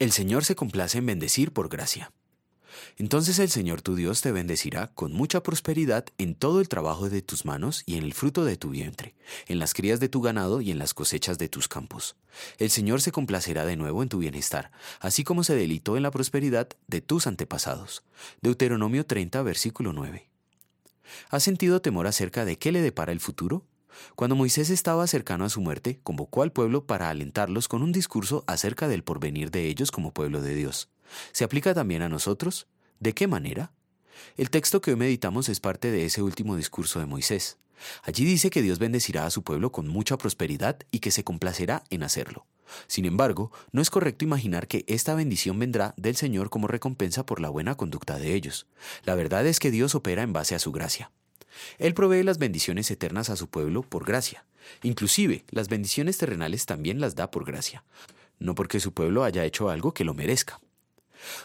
El Señor se complace en bendecir por gracia. Entonces el Señor tu Dios te bendecirá con mucha prosperidad en todo el trabajo de tus manos y en el fruto de tu vientre, en las crías de tu ganado y en las cosechas de tus campos. El Señor se complacerá de nuevo en tu bienestar, así como se delitó en la prosperidad de tus antepasados. Deuteronomio 30, versículo 9. ¿Has sentido temor acerca de qué le depara el futuro? Cuando Moisés estaba cercano a su muerte, convocó al pueblo para alentarlos con un discurso acerca del porvenir de ellos como pueblo de Dios. ¿Se aplica también a nosotros? ¿De qué manera? El texto que hoy meditamos es parte de ese último discurso de Moisés. Allí dice que Dios bendecirá a su pueblo con mucha prosperidad y que se complacerá en hacerlo. Sin embargo, no es correcto imaginar que esta bendición vendrá del Señor como recompensa por la buena conducta de ellos. La verdad es que Dios opera en base a su gracia. Él provee las bendiciones eternas a su pueblo por gracia. Inclusive, las bendiciones terrenales también las da por gracia, no porque su pueblo haya hecho algo que lo merezca.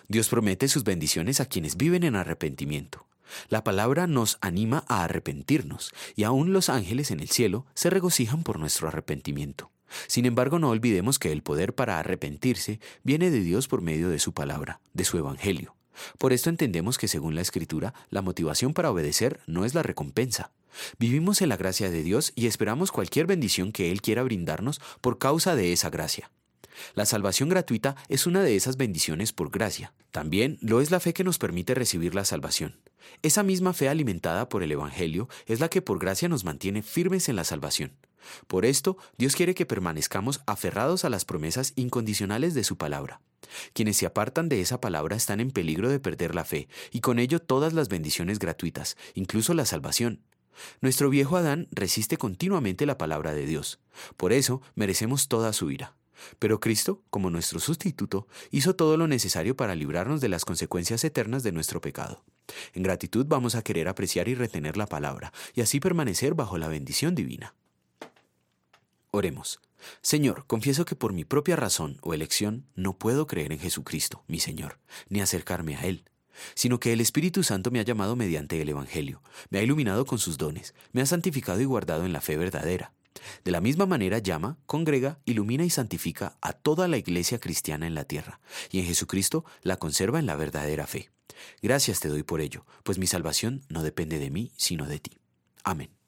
Dios promete sus bendiciones a quienes viven en arrepentimiento. La palabra nos anima a arrepentirnos, y aún los ángeles en el cielo se regocijan por nuestro arrepentimiento. Sin embargo, no olvidemos que el poder para arrepentirse viene de Dios por medio de su palabra, de su Evangelio. Por esto entendemos que según la Escritura, la motivación para obedecer no es la recompensa. Vivimos en la gracia de Dios y esperamos cualquier bendición que Él quiera brindarnos por causa de esa gracia. La salvación gratuita es una de esas bendiciones por gracia. También lo es la fe que nos permite recibir la salvación. Esa misma fe alimentada por el Evangelio es la que por gracia nos mantiene firmes en la salvación. Por esto, Dios quiere que permanezcamos aferrados a las promesas incondicionales de su palabra. Quienes se apartan de esa palabra están en peligro de perder la fe, y con ello todas las bendiciones gratuitas, incluso la salvación. Nuestro viejo Adán resiste continuamente la palabra de Dios. Por eso merecemos toda su ira. Pero Cristo, como nuestro sustituto, hizo todo lo necesario para librarnos de las consecuencias eternas de nuestro pecado. En gratitud vamos a querer apreciar y retener la palabra, y así permanecer bajo la bendición divina. Oremos. Señor, confieso que por mi propia razón o elección no puedo creer en Jesucristo, mi Señor, ni acercarme a Él, sino que el Espíritu Santo me ha llamado mediante el Evangelio, me ha iluminado con sus dones, me ha santificado y guardado en la fe verdadera. De la misma manera llama, congrega, ilumina y santifica a toda la iglesia cristiana en la tierra, y en Jesucristo la conserva en la verdadera fe. Gracias te doy por ello, pues mi salvación no depende de mí, sino de ti. Amén.